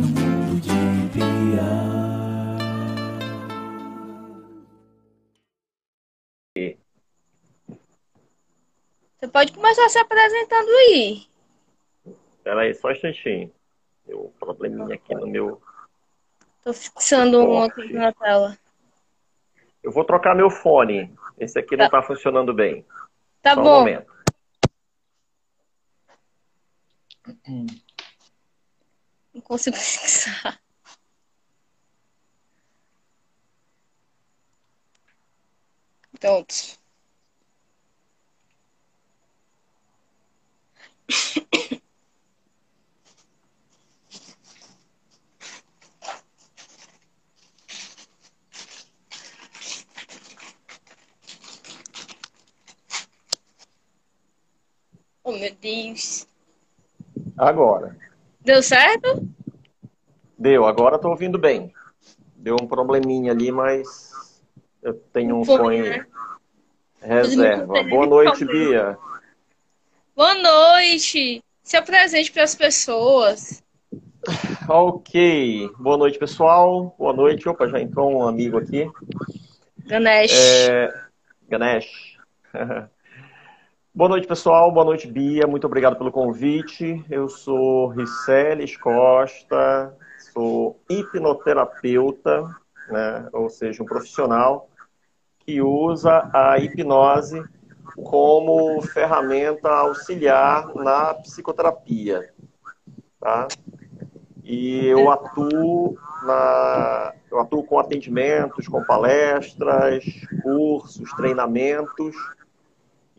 no mundo de Bia. Você pode começar se apresentando aí. Espera aí, só um instantinho. Deu um probleminha aqui no meu. Tô fixando uma coisa na tela. Eu vou trocar meu fone. Esse aqui não Tá. tá funcionando bem. Tá Só um bom. momento. Não consigo fixar. Pronto. Oh, meu Deus. Agora. Deu certo? Deu, agora tô ouvindo bem. Deu um probleminha ali, mas eu tenho um Fone, né? reserva. Boa noite, Bia. Boa noite. Se apresente para as pessoas. Ok. Boa noite, pessoal. Boa noite. Opa, já entrou um amigo aqui. Ganesh. É, Ganesh. Boa noite, pessoal. Boa noite, Bia. Muito obrigado pelo convite. Eu sou Riceles Costa, sou hipnoterapeuta, né? ou seja, um profissional que usa a hipnose como ferramenta auxiliar na psicoterapia. Tá? E eu atuo na, eu atuo com atendimentos, com palestras, cursos, treinamentos.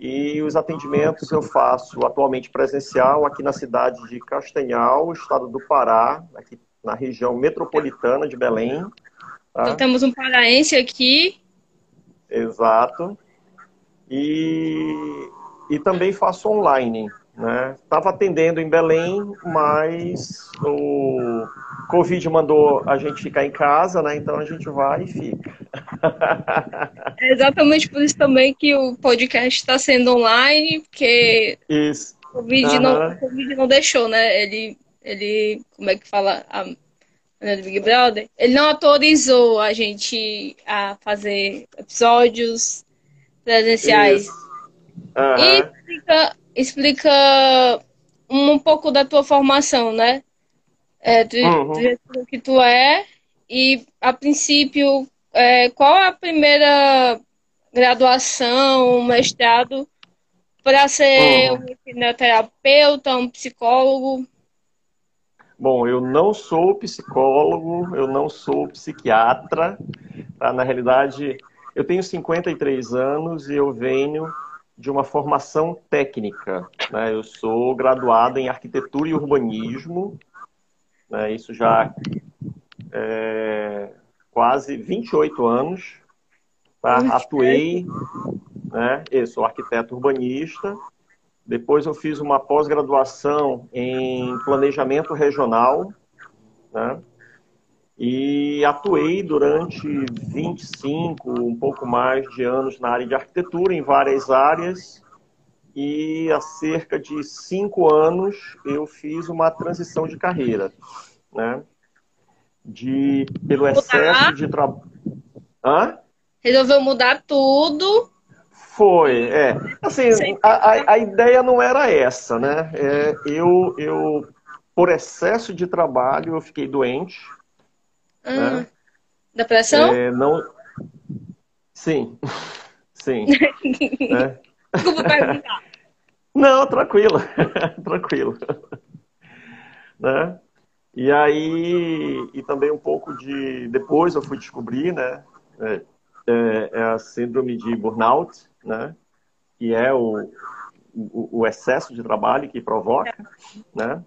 E os atendimentos eu faço atualmente presencial aqui na cidade de Castanhal, estado do Pará, aqui na região metropolitana de Belém. tá? Então temos um paraense aqui. Exato. E, e também faço online. Né? Estava atendendo em Belém, mas o Covid mandou a gente ficar em casa, né? Então a gente vai e fica. É exatamente por isso também que o podcast está sendo online, porque Isso. o Covid, não, Aham. o Covid não deixou, né? Ele, ele, como é que fala? A, né, do Big Brother? Ele não autorizou a gente a fazer episódios presenciais. Isso. E Aham. Explica, um, pouco da tua formação, né? É, tu, Uhum. falou que tu é, e a princípio, é, qual é a primeira graduação, mestrado para ser Uhum. um hipnoterapeuta, um psicólogo? Bom, eu não sou psicólogo, eu não sou psiquiatra. Tá? Na realidade, eu tenho 53 anos e eu venho de uma formação técnica. né? Eu sou graduado em arquitetura e urbanismo. né? Isso já é quase 28 anos. tá? Atuei, né? Eu sou arquiteto urbanista. Depois eu fiz uma pós-graduação em planejamento regional, né? E atuei durante 25, um pouco mais de anos na área de arquitetura, em várias áreas. E há cerca de cinco anos eu fiz uma transição de carreira, né? De, pelo excesso de trabalho. Resolveu mudar tudo. Foi, é. Assim, Sim. a, a, a ideia não era essa, né? É, eu, eu, por excesso de trabalho, eu fiquei doente. Ah, Né? Depressão? É, não... Sim, sim. né? Desculpa perguntar. Não, tranquilo, tranquilo. Né? E aí, e também um pouco de. Depois eu fui descobrir, né? É, é, é a síndrome de burnout, né? Que é o, o, o excesso de trabalho que provoca, né?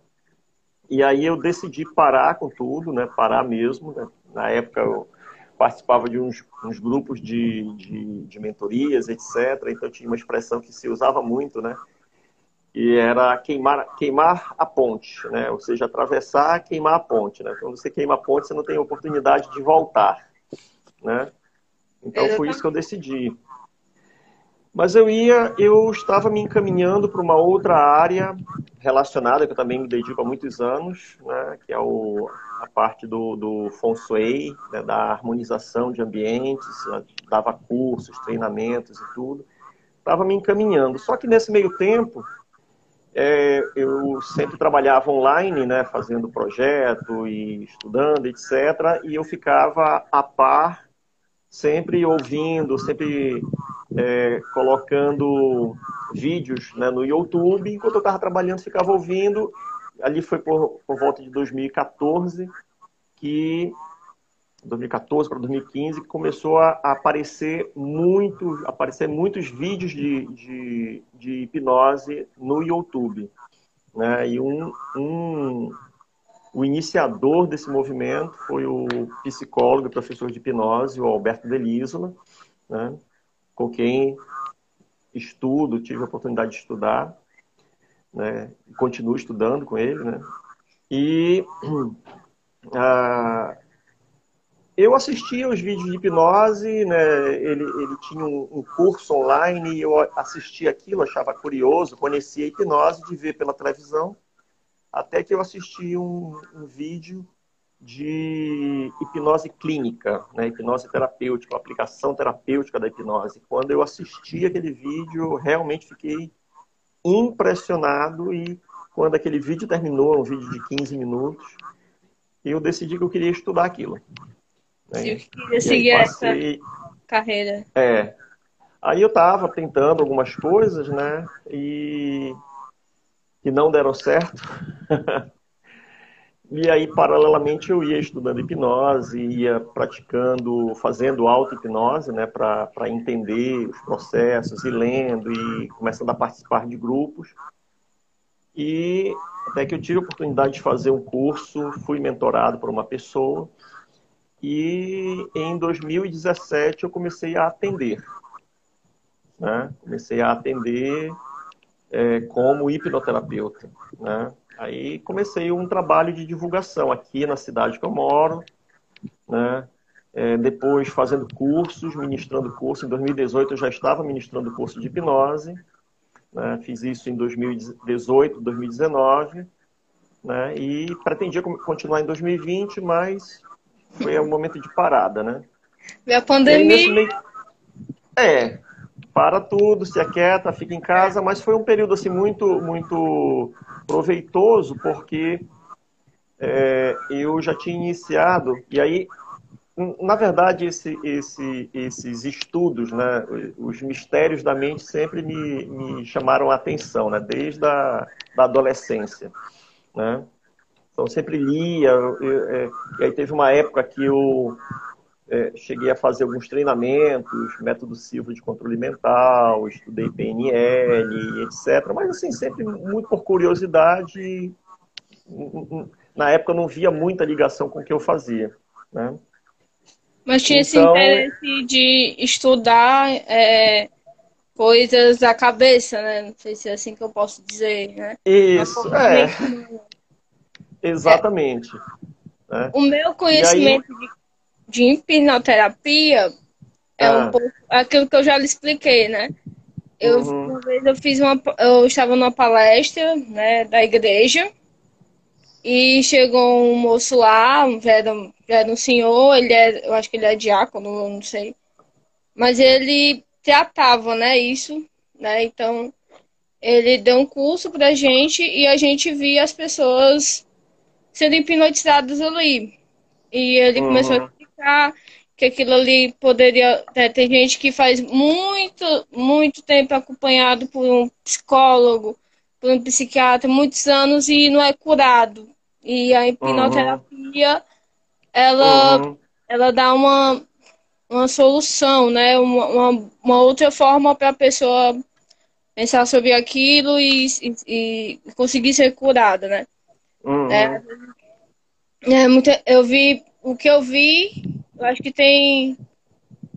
E aí eu decidi parar com tudo, né? Parar mesmo. Né? Na época eu participava de uns, uns grupos de, de, de mentorias, etc. Então tinha uma expressão que se usava muito, né? E era queimar, queimar a ponte, né? Ou seja, atravessar, queimar a ponte, né? Quando você queima a ponte, você não tem oportunidade de voltar, né? Então foi isso que eu decidi. Mas eu ia, eu estava me encaminhando para uma outra área relacionada, que eu também me dedico há muitos anos, né? Que é o, a parte do, do feng shui, né, da harmonização de ambientes, dava cursos, treinamentos e tudo. Estava me encaminhando. Só que nesse meio tempo, é, eu sempre trabalhava online, né, fazendo projeto e estudando, etc. E eu ficava a par, sempre ouvindo, sempre é, colocando vídeos né, no YouTube. Enquanto eu estava trabalhando, ficava ouvindo. Ali foi por, por volta de 2014 que 2014 para 2015 que começou a, aparecer muito, aparecer muitos vídeos de, de, de hipnose no YouTube. Né? E um, um, o iniciador desse movimento foi o psicólogo e professor de hipnose, o Alberto Delisola, né? com quem estudo, tive a oportunidade de estudar, né? continuo estudando com ele, né? E ah, eu assistia os vídeos de hipnose, né? Ele, ele tinha um, um curso online e eu assistia aquilo, achava curioso, conhecia a hipnose de ver pela televisão, até que eu assisti um, um vídeo de hipnose clínica, né? hipnose terapêutica, aplicação terapêutica da hipnose. Quando eu assisti aquele vídeo, eu realmente fiquei impressionado e quando aquele vídeo terminou, um vídeo de 15 minutos, eu decidi que eu queria estudar aquilo. Né? Eu queria seguir passei... essa carreira. É. Aí eu estava tentando algumas coisas, né? E que não deram certo. E aí, paralelamente, eu ia estudando hipnose, ia praticando, fazendo auto-hipnose, né, para entender os processos, e lendo, e começando a participar de grupos. E até que eu tive a oportunidade de fazer um curso, fui mentorado por uma pessoa, e em 2017 eu comecei a atender. Né? Comecei a atender é, como hipnoterapeuta. Né? Aí comecei um trabalho de divulgação aqui na cidade que eu moro, né? É, depois fazendo cursos, ministrando curso. Em 2018 eu já estava ministrando curso de hipnose. Né? Fiz isso em 2018, 2019. Né? E pretendia continuar em 2020, mas foi um momento de parada, né? E a pandemia. Meio... É, para tudo, se aquieta, fica em casa, mas foi um período assim muito, muito proveitoso, porque é, eu já tinha iniciado, e aí, na verdade, esse, esse, esses estudos, né, os mistérios da mente sempre me, me chamaram a atenção, né, desde a da adolescência. Né? Então, sempre lia, eu, eu, é, e aí teve uma época que eu é, cheguei a fazer alguns treinamentos, método Silva de controle mental, estudei PNL, etc. Mas, assim, sempre muito por curiosidade. Na época eu não via muita ligação com o que eu fazia, né? Mas tinha então, esse interesse de estudar é, coisas da cabeça, né? Não sei se é assim que eu posso dizer, né? Isso, é. Exatamente. É. Né? O meu conhecimento aí... de de hipnoterapia é ah. um pouco aquilo que eu já lhe expliquei, né? Eu, uhum. Uma vez eu fiz uma. Eu estava numa palestra né, da igreja e chegou um moço lá, já era, já era um senhor, ele é, eu acho que ele é diácono, não sei. Mas ele tratava, né, isso, né? Então, ele deu um curso pra gente e a gente via as pessoas sendo hipnotizadas ali. E ele uhum. começou a que aquilo ali poderia. É, tem gente que faz muito, muito tempo acompanhado por um psicólogo, por um psiquiatra, muitos anos e não é curado. E a hipnoterapia, uhum. ela, uhum. ela dá uma, uma solução, né? Uma, uma, uma outra forma para a pessoa pensar sobre aquilo e, e, e, conseguir ser curada, né? Uhum. É, é, muito, eu vi o que eu vi, eu acho que tem.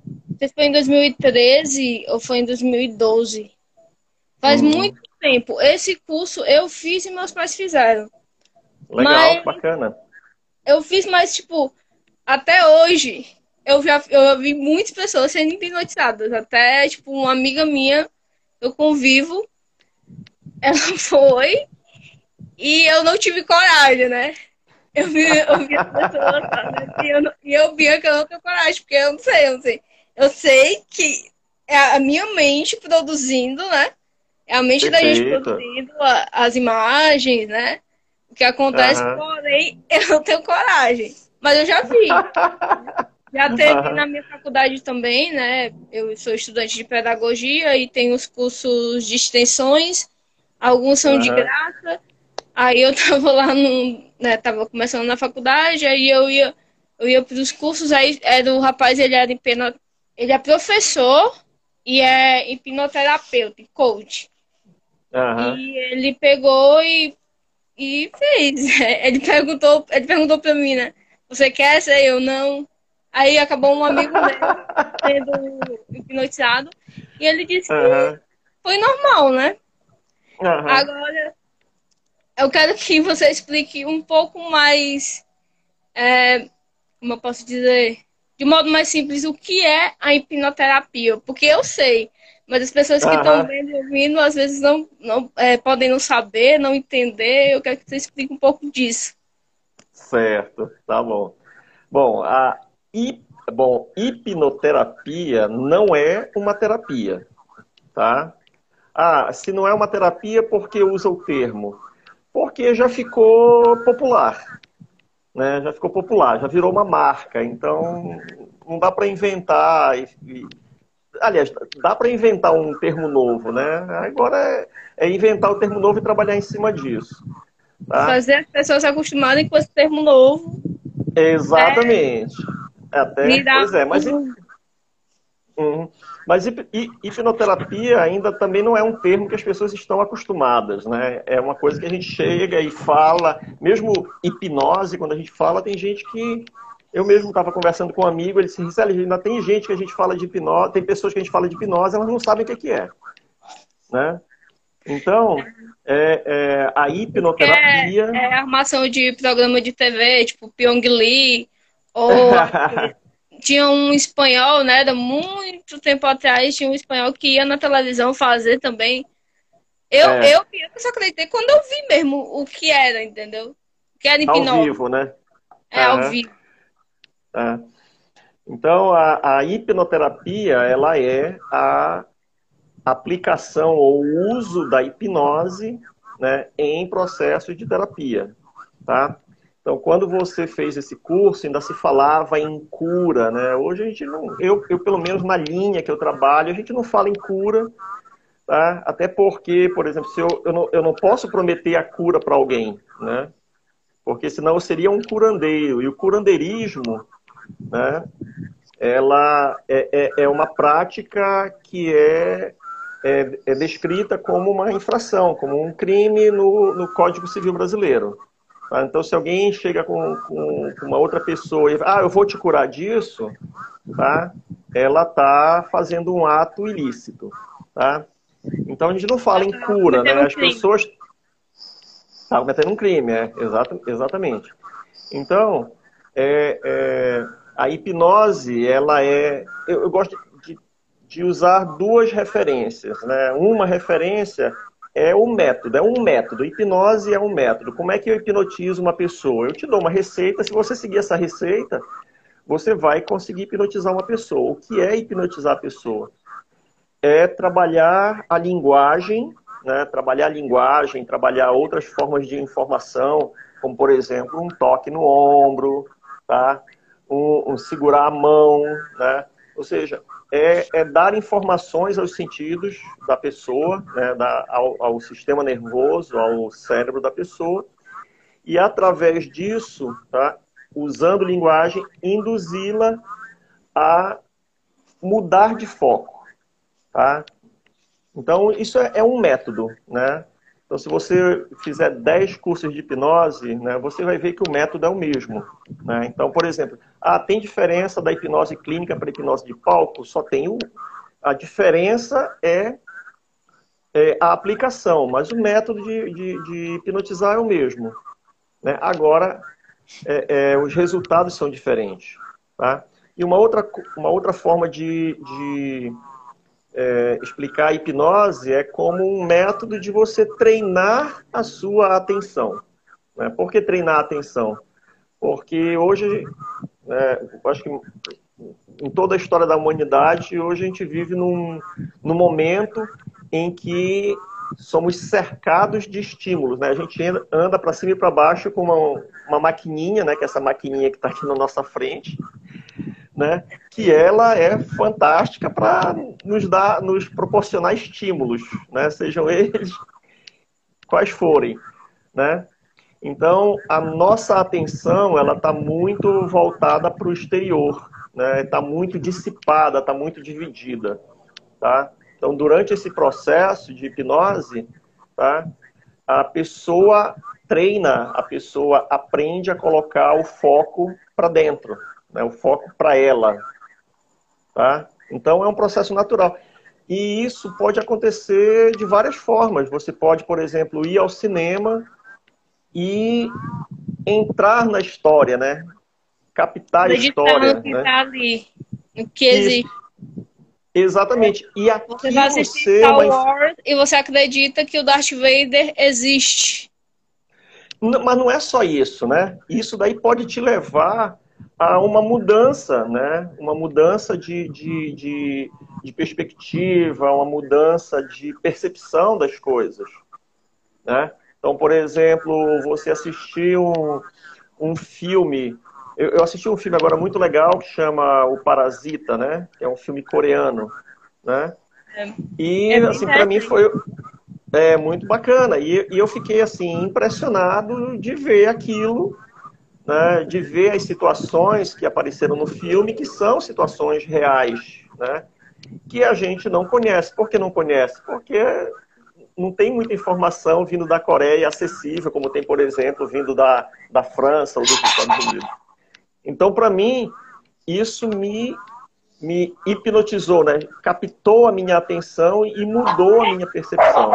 Não sei se foi em 2013 ou foi em 2012. Faz uhum. muito tempo. Esse curso eu fiz e meus pais fizeram. Legal, mas bacana. Eu fiz, mas, tipo, até hoje, eu já eu vi muitas pessoas sendo hipnotizadas. Até, tipo, uma amiga minha, eu convivo, ela foi e eu não tive coragem, né? Eu vi, eu vi as pessoas né? e, eu, e eu via que eu não tenho coragem, porque eu não sei, eu não sei. Eu sei que é a minha mente produzindo, né? É a mente Perfeito. da gente produzindo a, as imagens, né? O que acontece, uhum. porém, eu não tenho coragem. Mas eu já vi. já teve na minha faculdade também, né? Eu sou estudante de pedagogia e tenho os cursos de extensões, alguns são uhum. de graça. Aí eu tava lá no, né, tava começando na faculdade, aí eu ia, eu ia para os cursos, aí era o rapaz, ele era hipno, ele é professor e é hipnoterapeuta, coach. Uhum. E ele pegou e, e fez. Ele perguntou, ele perguntou para mim, né? Você quer ser eu não? Aí acabou um amigo dele sendo hipnotizado e ele disse uhum. que foi normal, né? Uhum. Agora eu quero que você explique um pouco mais, é, como eu posso dizer, de modo mais simples, o que é a hipnoterapia. Porque eu sei, mas as pessoas que estão vendo e ouvindo, às vezes não, não é, podem não saber, não entender. Eu quero que você explique um pouco disso. Certo, tá bom. Bom, a hip, bom, hipnoterapia não é uma terapia, tá? Ah, se não é uma terapia, por que usa o termo? Porque já ficou popular. Né? Já ficou popular, já virou uma marca. Então, não dá para inventar. E, e, aliás, dá para inventar um termo novo, né? Agora é, é, inventar o termo novo e trabalhar em cima disso. Tá? Fazer as pessoas se acostumarem com esse termo novo. Exatamente. É. Até, pois é, mas. Uhum. Mas hipnoterapia ainda também não é um termo que as pessoas estão acostumadas, né? É uma coisa que a gente chega e fala, mesmo hipnose, quando a gente fala, tem gente que. Eu mesmo estava conversando com um amigo, ele disse, ainda tem gente que a gente fala de hipnose, tem pessoas que a gente fala de hipnose, elas não sabem o que é. Né? Então, é, é, a hipnoterapia. É, é armação de programa de TV, tipo Pyong Lee, ou tinha um espanhol, né? Da muito tempo atrás, tinha um espanhol que ia na televisão fazer também. Eu, é. eu, eu só acreditei quando eu vi mesmo o que era, entendeu? O que era hipnose. Ao vivo, né? É, ao vivo. É. Então, a, a hipnoterapia, ela é a aplicação ou uso da hipnose né, em processos de terapia, tá? Então, quando você fez esse curso, ainda se falava em cura, né? Hoje a gente não, eu, eu pelo menos na linha que eu trabalho, a gente não fala em cura, tá? Até porque, por exemplo, se eu, eu, não, eu não posso prometer a cura para alguém, né? Porque senão eu seria um curandeiro. E o curandeirismo, né? Ela é, é, é uma prática que é, é, é descrita como uma infração, como um crime no, no Código Civil Brasileiro. Tá? Então, se alguém chega com, com, com, uma outra pessoa e ah, eu vou te curar disso, tá? ela está fazendo um ato ilícito. Tá? Então, a gente não fala em tá cura, né? As pessoas estão tá cometendo um crime, é, exato, exatamente. Então, é, é, a hipnose, ela é... Eu, eu gosto de, de usar duas referências. Né? Uma referência é o método, é um método. Hipnose é um método. Como é que eu hipnotizo uma pessoa? Eu te dou uma receita, se você seguir essa receita, você vai conseguir hipnotizar uma pessoa. O que é hipnotizar a pessoa? É trabalhar a linguagem, né? trabalhar a linguagem, trabalhar outras formas de informação, como, por exemplo, um toque no ombro, tá? um, um segurar a mão, né? Ou seja, é, é, dar informações aos sentidos da pessoa, né, da, ao, ao, sistema nervoso, ao cérebro da pessoa, e através disso, tá, usando linguagem, induzi-la a mudar de foco. Tá? Então, isso é, é um método. Né? Então, se você fizer 10 cursos de hipnose, né, você vai ver que o método é o mesmo. Né? Então, por exemplo, ah, tem diferença da hipnose clínica para a hipnose de palco? Só tem um. A diferença é, é a aplicação, mas o método de, de, de hipnotizar é o mesmo. Né? Agora, é, é, os resultados são diferentes. Tá? E uma outra, uma outra forma de, de é, explicar a hipnose é como um método de você treinar a sua atenção. Né? Por que treinar a atenção? Porque hoje, é, acho que em toda a história da humanidade, hoje a gente vive num, num momento em que somos cercados de estímulos, né? A gente anda para cima e para baixo com uma, uma maquininha, né? Que é essa maquininha que está aqui na nossa frente, né? Que ela é fantástica para nos dar, nos proporcionar estímulos, né? Sejam eles quais forem, né? Então a nossa atenção ela está muito voltada para o exterior, né? Está muito dissipada, está muito dividida, tá? Então, durante esse processo de hipnose, tá, a pessoa treina, a pessoa aprende a colocar o foco para dentro, né, o foco para ela. Tá? Então, é um processo natural. E isso pode acontecer de várias formas. Você pode, por exemplo, ir ao cinema e entrar na história, né? Captar a história. Que né? tá ali, que existe. Exatamente. E aqui você vai assistir Star uma... Wars e você acredita que o Darth Vader existe. Mas não é só isso, né? Isso daí pode te levar a uma mudança, né? Uma mudança de, de, de, de perspectiva, uma mudança de percepção das coisas, né? Então, por exemplo, você assistir um, um filme eu, eu, assisti um filme agora muito legal que chama O Parasita, né? Que é um filme coreano, né? É. E, é assim, para mim foi é, muito bacana. E, e, eu fiquei, assim, impressionado de ver aquilo, né? De ver as situações que apareceram no filme, que são situações reais, né? Que a gente não conhece. Por que não conhece? Porque não tem muita informação vindo da Coreia acessível, como tem, por exemplo, vindo da, da França ou dos Estados Unidos. Então, para mim, isso me, me hipnotizou, né? captou a minha atenção e mudou a minha percepção.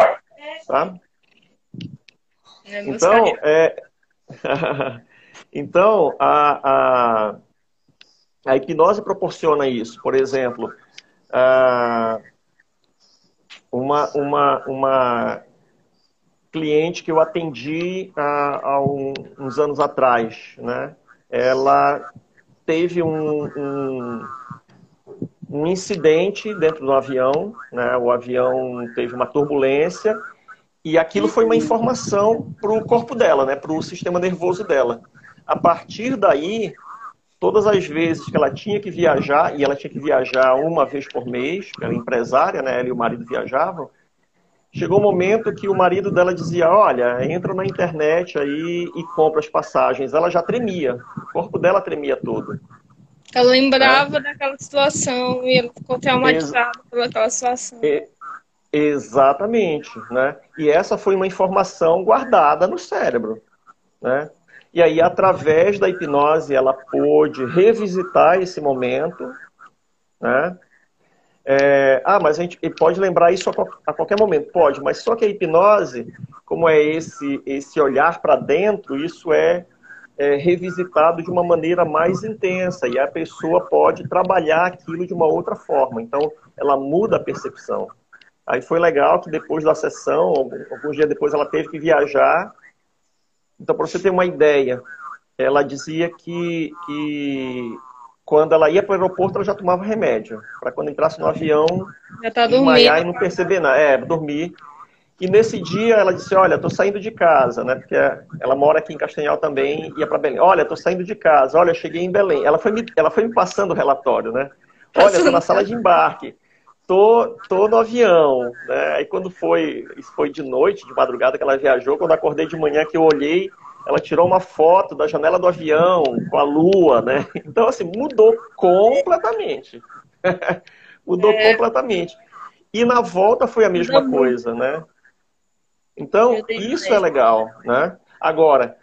É, então, é... então a, a, a hipnose proporciona isso. Por exemplo, uma, uma, uma cliente que eu atendi há, há uns anos atrás, né? ela teve um, um, um incidente dentro do avião, né? o avião teve uma turbulência e aquilo foi uma informação para o corpo dela, né? para o sistema nervoso dela. A partir daí, todas as vezes que ela tinha que viajar, e ela tinha que viajar uma vez por mês, ela é empresária, né? ela e o marido viajavam, Chegou um momento que o marido dela dizia: Olha, entra na internet aí e compra as passagens. Ela já tremia, o corpo dela tremia todo. Ela lembrava é. daquela situação e ela ficou traumatizada Ex pelaquela situação. E, exatamente, né? E essa foi uma informação guardada no cérebro, né? E aí, através da hipnose, ela pôde revisitar esse momento, né? É, ah, mas a gente pode lembrar isso a, qualquer momento. Pode, mas só que a hipnose, como é esse, esse olhar para dentro, isso é, é, revisitado de uma maneira mais intensa e a pessoa pode trabalhar aquilo de uma outra forma. Então, ela muda a percepção. Aí foi legal que depois da sessão, alguns dias depois, ela teve que viajar. Então, para você ter uma ideia, ela dizia que, que quando ela ia para o aeroporto, ela já tomava remédio. Para quando entrasse no avião, tá desmaiar e não perceber nada. É, dormir. E nesse dia ela disse: Olha, estou saindo de casa, né? Porque ela mora aqui em Castanhal também, ia para Belém. Olha, estou saindo de casa. Olha, cheguei em Belém. Ela foi me, ela foi me passando o relatório, né? Olha, estou na sala de embarque. Tô, tô no avião, né? Aí quando foi, isso foi de noite, de madrugada que ela viajou, quando acordei de manhã que eu olhei, ela tirou uma foto da janela do avião com a lua, né? Então, assim, mudou completamente. mudou é. completamente. E na volta foi a mesma coisa, né? Então, isso é legal, né? Agora,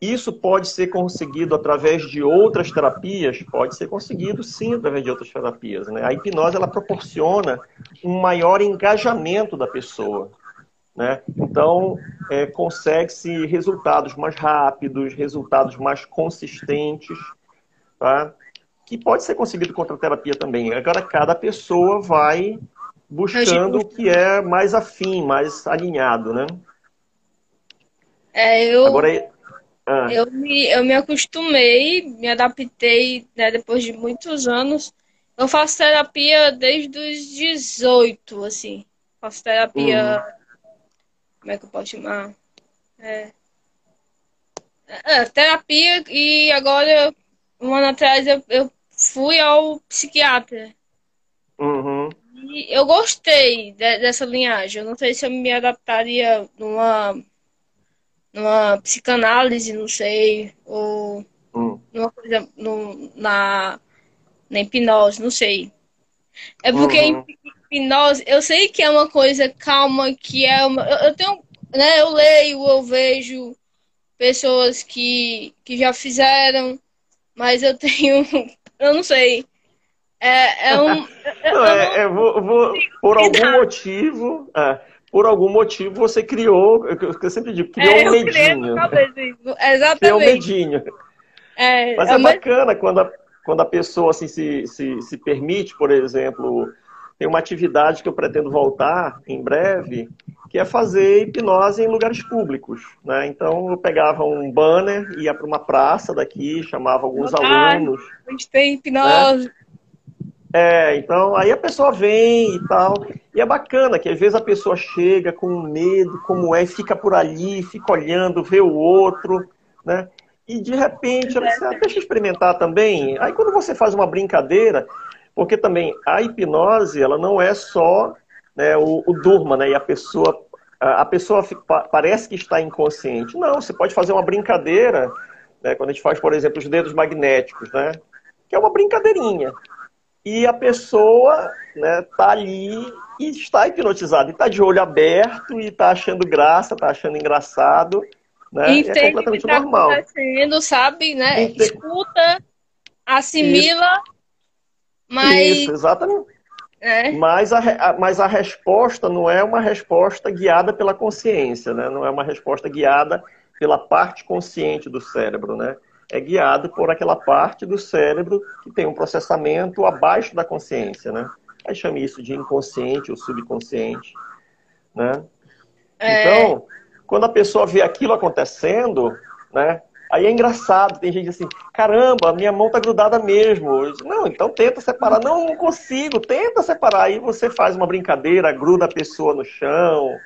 isso pode ser conseguido através de outras terapias? Pode ser conseguido, sim, através de outras terapias. Né? A hipnose, ela proporciona um maior engajamento da pessoa. Né? Então, é, consegue-se resultados mais rápidos, resultados mais consistentes, tá? que pode ser conseguido com a terapia também. Agora, cada pessoa vai buscando o que é mais afim, mais alinhado, né? É, eu... Agora, ah. eu, me, eu me acostumei, me adaptei né, depois de muitos anos. Eu faço terapia desde os 18, assim. Faço terapia. Uhum. Como é que eu posso chamar? É, é, terapia e agora, um ano atrás, eu, eu fui ao psiquiatra. Uhum. E eu gostei de, dessa linhagem. Eu não sei se eu me adaptaria numa, numa psicanálise, não sei, ou uhum. numa coisa no, na, na hipnose, não sei. É porque uhum. hipnose, eu sei que é uma coisa calma, que é uma. Eu, eu tenho, né? Eu leio, eu vejo pessoas que, que já fizeram, mas eu tenho. Eu não sei. É, é um. não, é, é, vou, vou, por algum motivo. É, por algum motivo você criou, eu sempre digo, criou é, um medinho. Exatamente. Criou um medinho. É, Mas é, é bacana quando a, quando a pessoa assim, se, se, se permite, por exemplo, tem uma atividade que eu pretendo voltar em breve, que é fazer hipnose em lugares públicos. Né? Então eu pegava um banner, ia para uma praça daqui, chamava alguns alunos. A gente tem hipnose. Né? É, então aí a pessoa vem e tal. E é bacana que às vezes a pessoa chega com medo, como é, fica por ali, fica olhando, vê o outro, né? E de repente, ela diz, ah, deixa eu experimentar também. Aí quando você faz uma brincadeira, porque também a hipnose, ela não é só né, o, o durma, né? E a pessoa, a pessoa parece que está inconsciente. Não, você pode fazer uma brincadeira, né, quando a gente faz, por exemplo, os dedos magnéticos, né? Que é uma brincadeirinha. E a pessoa né, tá ali e está hipnotizada, e está de olho aberto, e está achando graça, está achando engraçado. Né? E é completamente que tá normal. acontecendo, sabe, né? Entende. Escuta, assimila Isso. Mas... Isso, exatamente. É. Mas, a, mas a resposta não é uma resposta guiada pela consciência, né? não é uma resposta guiada pela parte consciente do cérebro, né? É guiado por aquela parte do cérebro que tem um processamento abaixo da consciência, né? Aí chama isso de inconsciente ou subconsciente, né? É... Então, quando a pessoa vê aquilo acontecendo, né? Aí é engraçado, tem gente assim, caramba, minha mão tá grudada mesmo. Digo, não, então tenta separar. Não, não consigo, tenta separar. Aí você faz uma brincadeira, gruda a pessoa no chão,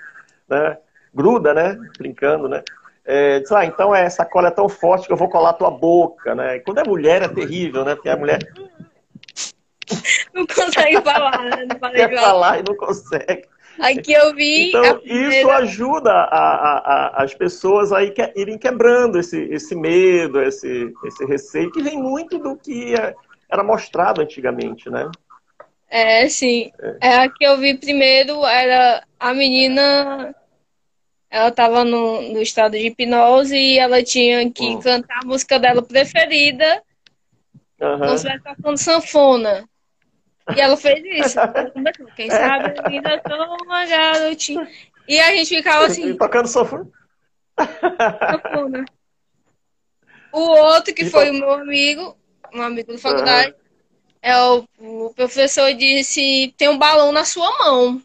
né? Gruda, né? Brincando, né? É, diz, ah, então é, essa cola é tão forte que eu vou colar a tua boca, né? E quando é mulher é terrível, né? Porque a mulher... Não consegue falar, né? Não Quer falar e não consegue. Aqui eu vi. Então, primeira... isso ajuda a, a, a, as pessoas a irem quebrando esse, esse medo, esse, esse receio, que vem muito do que é, era mostrado antigamente, né? É, sim. É. é a que eu vi primeiro era a menina. Ela estava no, no estado de hipnose e ela tinha que hum. cantar a música dela preferida. Uhum. Estivesse tocando sanfona. E ela fez isso. Quem sabe ainda sou uma garotinha. E a gente ficava assim. Tocando sofá. O outro, que foi o meu amigo, um amigo da faculdade, uhum. é o, o, professor disse: tem um balão na sua mão.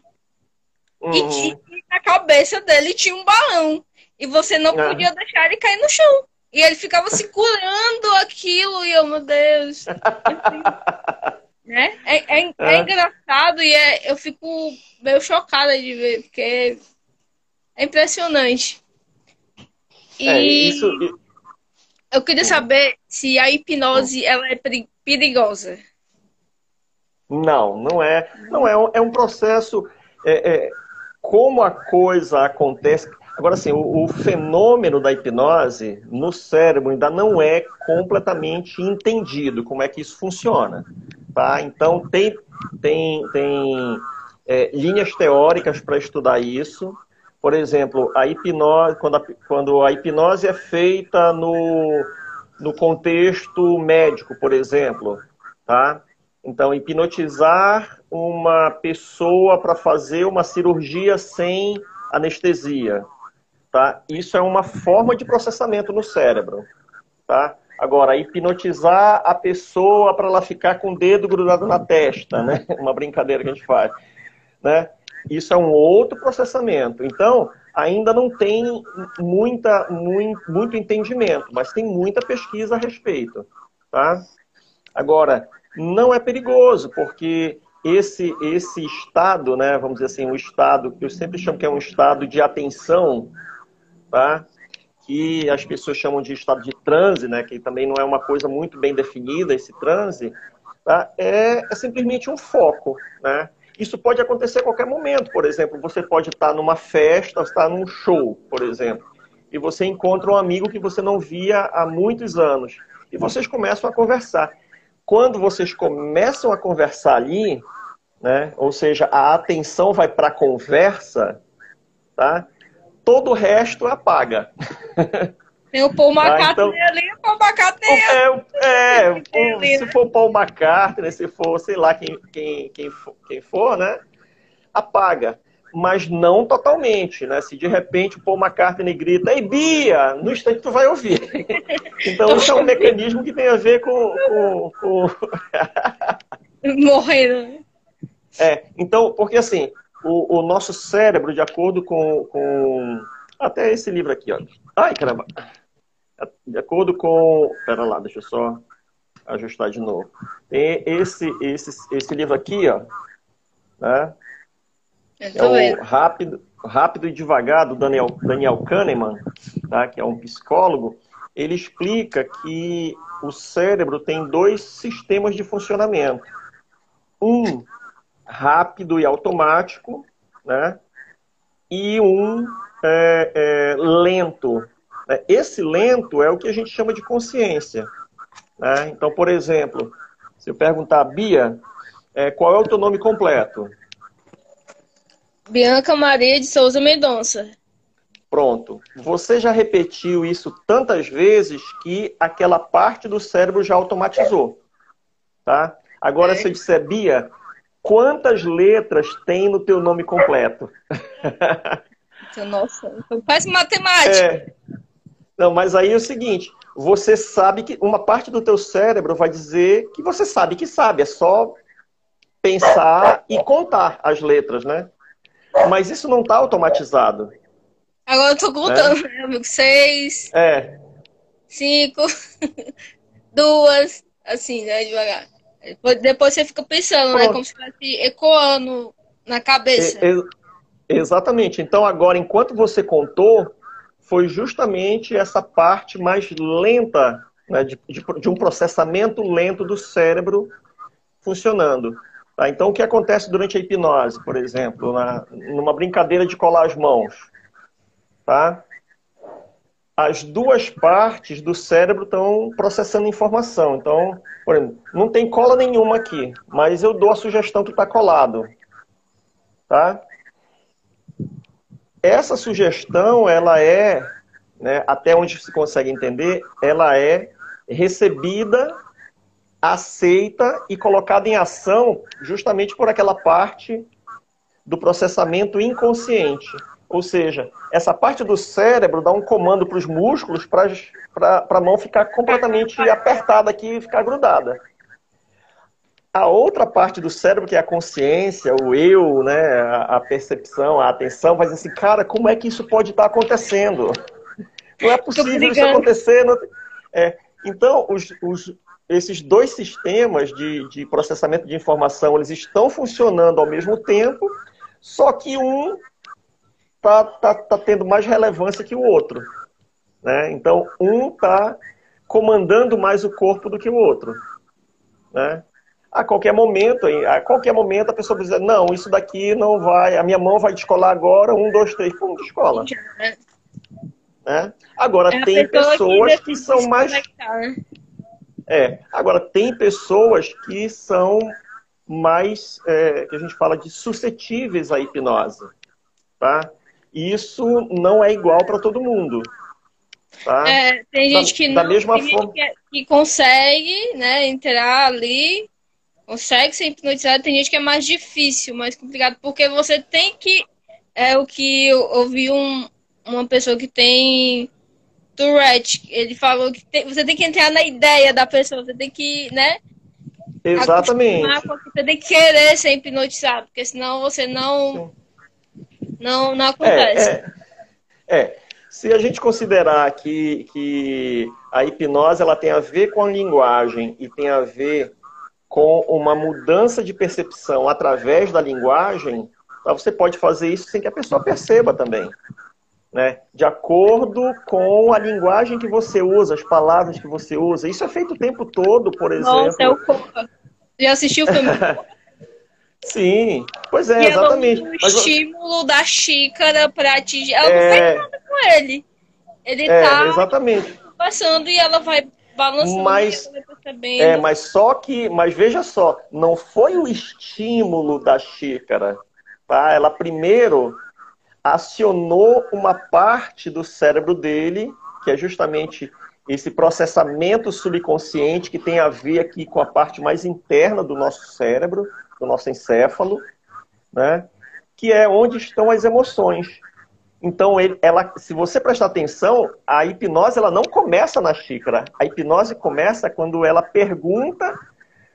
Uhum. E na cabeça dele tinha um balão. E você não uhum. podia deixar ele cair no chão. E ele ficava segurando aquilo, e eu, meu Deus. Né? É, é, é, é, engraçado e é, eu fico meio chocada de ver, porque é impressionante. E é, isso... eu queria saber se a hipnose ela é perigosa. Não, não é. Não é, é um processo. É, é, como a coisa acontece. Agora, assim, o, o, fenômeno da hipnose no cérebro ainda não é completamente entendido como é que isso funciona. Tá? Então, tem, tem, tem é, linhas teóricas para estudar isso. Por exemplo, a hipnose, quando a, quando a hipnose é feita no, no contexto médico, por exemplo, tá? Então, hipnotizar uma pessoa para fazer uma cirurgia sem anestesia, tá? Isso é uma forma de processamento no cérebro, tá? Agora, hipnotizar a pessoa para ela ficar com o dedo grudado na testa, né? Uma brincadeira que a gente faz, né? Isso é um outro processamento. Então, ainda não tem muita, muito, muito entendimento, mas tem muita pesquisa a respeito. Tá? Agora, não é perigoso, porque esse, esse estado, né, vamos dizer assim, um estado que eu sempre chamo que é um estado de atenção, tá? que as pessoas chamam de estado de transe, né, que também não é uma coisa muito bem definida, esse transe, tá? é, é simplesmente um foco. Né? Isso pode acontecer a qualquer momento, por exemplo, você pode estar numa festa, estar num show, por exemplo, e você encontra um amigo que você não via há muitos anos, e vocês começam a conversar. Quando vocês começam a conversar ali, né, ou seja, a atenção vai para a conversa, tá? todo o resto apaga. Tem o Paul McCartney então, ali, o Paul McCartney. É, é, se for Paul McCartney, se for, sei lá, quem, quem, quem, for, quem for, né? Apaga. Mas não totalmente, né? Se de repente o Paul McCartney grita, ei, Bia, no instante tu vai ouvir. Então isso é um mecanismo que tem a ver com... com, com... Morrendo. É, então, porque assim, o, o nosso cérebro, de acordo com, com, Até esse livro aqui, ó. Ai, caramba! De acordo com. Pera lá, deixa eu só ajustar de novo. Tem esse, esse, esse livro aqui, ó. Né? É o Rápido, Rápido e Devagar, do Daniel, Daniel Kahneman, tá? que é um psicólogo. Ele explica que o cérebro tem dois sistemas de funcionamento. Um rápido e automático, né? E um é, é, lento. Né? Esse lento é o que a gente chama de consciência. Né? Então, por exemplo, se eu perguntar, Bia, é, qual é o teu nome completo? Bianca Maria de Souza Mendonça. Pronto. Você já repetiu isso tantas vezes que aquela parte do cérebro já automatizou. Tá? Agora, é. se eu disser, Bia, Quantas letras tem no teu nome completo? Nossa, faz matemática. É. Não, mas aí é o seguinte, você sabe que uma parte do teu cérebro vai dizer que você sabe que sabe, é só pensar e contar as letras, né? Mas isso não está automatizado. Agora eu tô contando, né, amigo? Seis. É. Cinco. Duas. Assim, né? Devagar. Depois você fica pensando, né, Pronto. né? Como se estivesse ecoando na cabeça. É, é, exatamente. Então, agora, enquanto você contou, foi justamente essa parte mais lenta, né, de, de, de, um processamento lento do cérebro funcionando. Tá? Então, o que acontece durante a hipnose, por exemplo, na, numa brincadeira de colar as mãos? Tá? as duas partes do cérebro estão processando informação. Então, por exemplo, não tem cola nenhuma aqui, mas eu dou a sugestão que está colado. Tá? Essa sugestão, ela é, né, até onde se consegue entender, ela é recebida, aceita e colocada em ação justamente por aquela parte do processamento inconsciente. Ou seja, essa parte do cérebro dá um comando para os músculos para a mão ficar completamente apertada aqui e ficar grudada. A outra parte do cérebro, que é a consciência, o eu, né, a percepção, a atenção, vai dizer assim, cara, como é que isso pode estar acontecendo? Não é possível isso acontecer. Não... É, então, os, os, esses dois sistemas de, de processamento de informação, eles estão funcionando ao mesmo tempo, só que um está tá, tá tendo mais relevância que o outro. Né? Então, um está comandando mais o corpo do que o outro. Né? A qualquer momento, a qualquer momento a pessoa dizer, não, isso daqui não vai, a minha mão vai descolar agora, um, dois, três, pum, descola. Né? Agora, é tem pessoas que, que são mais... Né? É, agora, tem pessoas que são mais, é, que a gente fala de suscetíveis à hipnose, tá? isso não é igual para todo mundo. Tá? É, tem gente que da, não, da mesma tem forma... gente que, que, consegue né, entrar ali, consegue ser hipnotizado, tem gente que é mais difícil, mais complicado, porque você tem que. É o que eu ouvi um, uma pessoa que tem Tourette, ele falou que tem, você tem que entrar na ideia da pessoa, você tem que, né? Exatamente. Você tem que querer ser hipnotizado, porque senão você não. Sim não, não acontece. É, é, É, se a gente considerar que, que a hipnose ela tem a ver com a linguagem e tem a ver com uma mudança de percepção através da linguagem, tá, você pode fazer isso sem que a pessoa perceba também. Né? De acordo com a linguagem que você usa, as palavras que você usa. Isso é feito o tempo todo, por exemplo. Nossa, é o Já assistiu o filme? Sim, pois é, exatamente. O estímulo Mas... da xícara para atingir. Ela é... não fez nada com ele. Ele é, tá exatamente. passando e ela vai balançando mas, É, mas só que, mas veja só, não foi o estímulo da xícara, tá? Ela primeiro acionou uma parte do cérebro dele, que é justamente esse processamento subconsciente que tem a ver aqui com a parte mais interna do nosso cérebro, do nosso encéfalo, né? que é onde estão as emoções. Então, ele, ela, se você prestar atenção, a hipnose ela não começa na xícara. A hipnose começa quando ela pergunta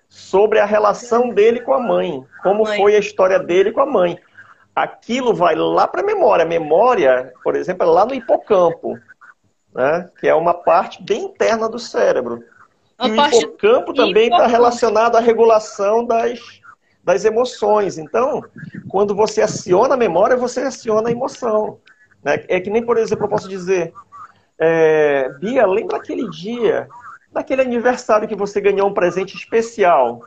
sobre a relação dele com a mãe, como mãe. foi a história dele com a mãe. Aquilo vai lá para a memória. A memória, por exemplo, é lá no hipocampo, né? que é uma parte bem interna do cérebro. A e o hipocampo também está relacionado à regulação das, das emoções. Então, quando você aciona a memória, você aciona a emoção. Né? É que nem, por exemplo, eu posso dizer, é, Bia, lembra aquele dia, daquele aniversário que você ganhou um presente especial?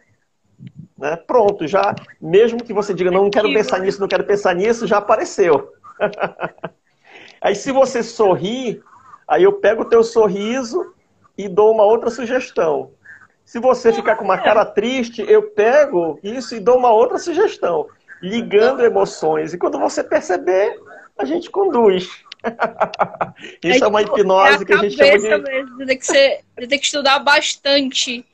Né? Pronto, já, mesmo que você diga, não, não quero pensar nisso, não quero pensar nisso, já apareceu. aí se você sorrir, aí eu pego o teu sorriso e dou uma outra sugestão. Se você ficar com uma cara triste, eu pego isso e dou uma outra sugestão, ligando emoções. E quando você perceber, a gente conduz. Isso é, é uma tipo, hipnose é que a gente chama de. Mesmo, tem que, ser, tem que estudar bastante.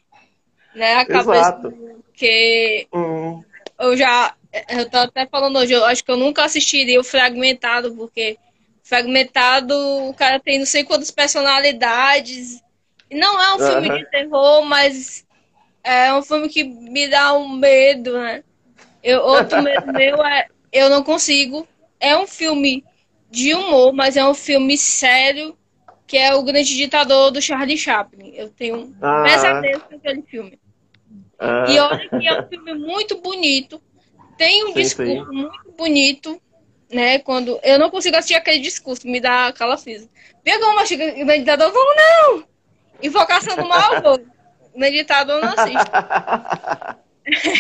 Né? A cabeça. Exato. Porque hum. eu já. Eu tô até falando hoje, eu acho que eu nunca assistiria o Fragmentado, porque Fragmentado, o cara tem não sei quantas personalidades. Não é um filme de terror, mas é um filme que me dá um medo, né? Eu, outro medo meu é eu não consigo é um filme de humor, mas é um filme sério, que é O Grande Ditador do Charlie Chaplin. Eu tenho um ah. pesadelo com aquele filme. Ah. E olha que é um filme muito bonito, tem um sim, discurso sim. muito bonito, né? Quando eu não consigo assistir aquele discurso, me dá física. Pegou uma xícara do ditador, vamos não! Invocação do mal, vou. No ditador não assiste.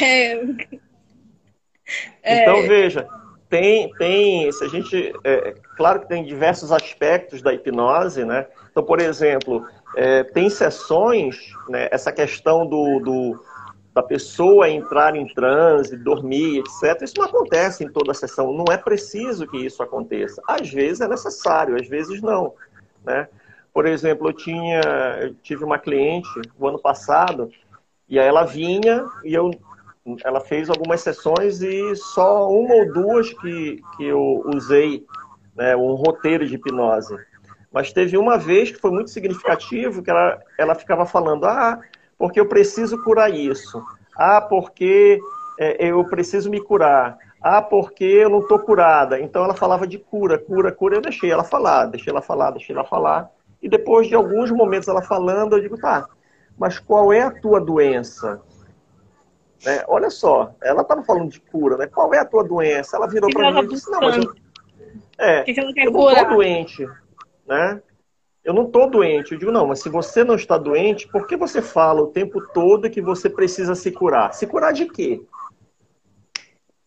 é... Então veja, tem, tem, se a gente, é, claro que tem diversos aspectos da hipnose, né? Então, por exemplo, é, tem sessões, né, essa questão do, do, da pessoa entrar em transe, dormir, etc. Isso não acontece em toda a sessão, não é preciso que isso aconteça. Às vezes é necessário, às vezes não, né? Por exemplo, eu tinha, eu tive uma cliente o ano passado e aí ela vinha e eu ela fez algumas sessões e só uma ou duas que, que eu usei né, um roteiro de hipnose. Mas teve uma vez que foi muito significativo que ela, ela ficava falando, ah, porque eu preciso curar isso. Ah, porque é, eu preciso me curar. Ah, porque eu não estou curada. Então ela falava de cura, cura, cura. Eu deixei ela falar, deixei ela falar, deixei ela falar. E depois de alguns momentos ela falando, eu digo, tá, mas qual é a tua doença? Né? Olha só, ela estava falando de cura, né? Qual é a tua doença? Ela virou para mim e disse, não, mas eu, é, que que eu não estou doente, né? Eu não estou doente. Eu digo, não, mas se você não está doente, por que você fala o tempo todo que você precisa se curar? Se curar de quê?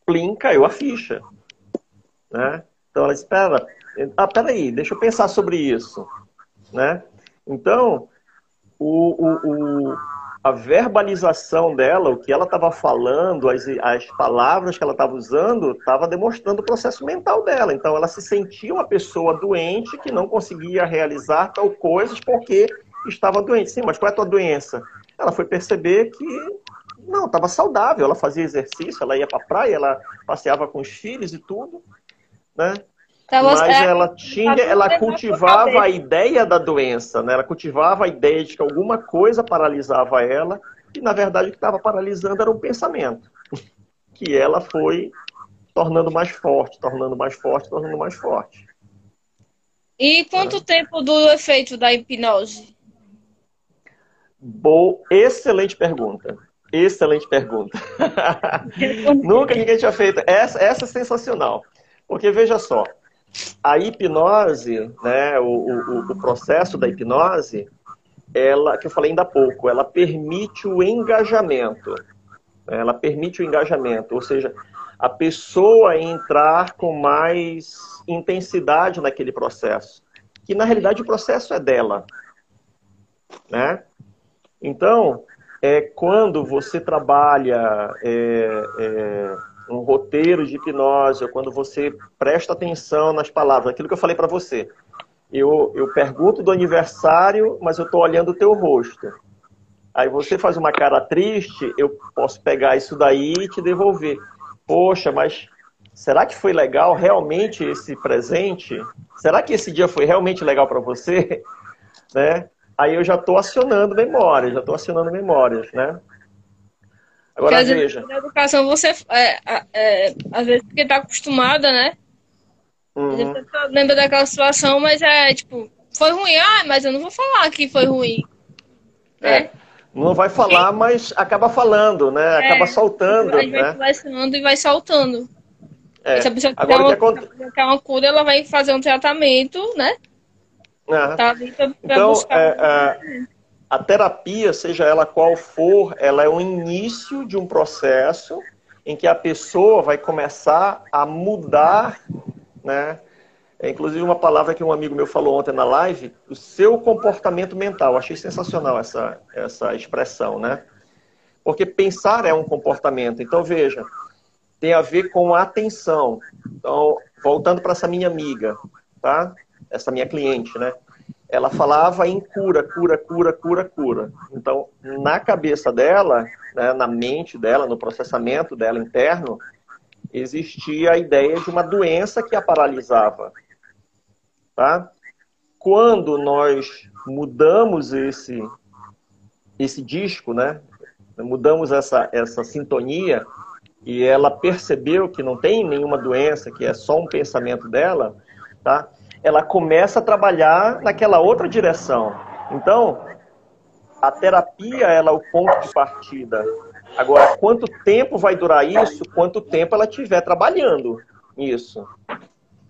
Plim, caiu a ficha. Né? Então ela espera, ah, peraí, deixa eu pensar sobre isso. Né? Então, o, o, o a verbalização dela, o que ela estava falando, as, as palavras que ela estava usando, estava demonstrando o processo mental dela. Então, ela se sentia uma pessoa doente que não conseguia realizar tal coisas porque estava doente. Sim, mas qual é a tua doença? Ela foi perceber que não, estava saudável. Ela fazia exercício, ela ia para a praia, ela passeava com os filhos e tudo, né? Mas é, ela tinha, ela cultivava a ideia da doença, né? Ela cultivava a ideia de que alguma coisa paralisava ela e na verdade o que estava paralisando era um pensamento, que ela foi tornando mais forte, tornando mais forte, tornando mais forte. E quanto tempo dura o efeito da hipnose? Boa, excelente pergunta. Excelente pergunta. Nunca ninguém tinha feito. Essa, essa é sensacional. Porque veja só, a hipnose, né, o, o, o processo da hipnose, ela, que eu falei ainda há pouco, ela permite o engajamento. Ela permite o engajamento, ou seja, a pessoa entrar com mais intensidade naquele processo. Que na realidade o processo é dela. Né? Então, é, quando você trabalha é, é, um roteiro de hipnose, ou quando você presta atenção nas palavras, aquilo que eu falei para você. Eu, eu pergunto do aniversário, mas eu estou olhando o teu rosto. Aí você faz uma cara triste, eu posso pegar isso daí e te devolver. Poxa, mas será que foi legal realmente esse presente? Será que esse dia foi realmente legal para você? Né? Aí eu já estou acionando memórias, já estou acionando memórias, né? Agora Porque, veja. Na educação você, é, é, às vezes, porque está acostumada, né? Uhum. lembra daquela situação, mas é tipo, foi ruim, ah, mas eu não vou falar que foi ruim. É. Né? Não vai falar, mas acaba falando, né? É, acaba soltando. Né? vai conversando e vai soltando. É. Se a pessoa quer uma, que quer uma cura, ela vai fazer um tratamento, né? É. Tá pra, pra então, é, é, a terapia, seja ela qual for, ela é o início de um processo em que a pessoa vai começar a mudar, né? É, inclusive uma palavra que um amigo meu falou ontem na live, o seu comportamento mental. Achei sensacional essa, essa expressão, né? Porque pensar é um comportamento. Então, veja, tem a ver com a atenção. Então, voltando para essa minha amiga, tá? Essa minha cliente, né? Ela falava em cura, cura, cura, cura, cura. Então, na cabeça dela, né, na mente dela, no processamento dela interno, existia a ideia de uma doença que a paralisava. Tá? Quando nós mudamos esse, esse disco, né? mudamos essa, essa sintonia e ela percebeu que não tem nenhuma doença, que é só um pensamento dela, tá? Ela começa a trabalhar naquela outra direção. Então, a terapia ela é o ponto de partida. Agora, quanto tempo vai durar isso? Quanto tempo ela estiver trabalhando nisso?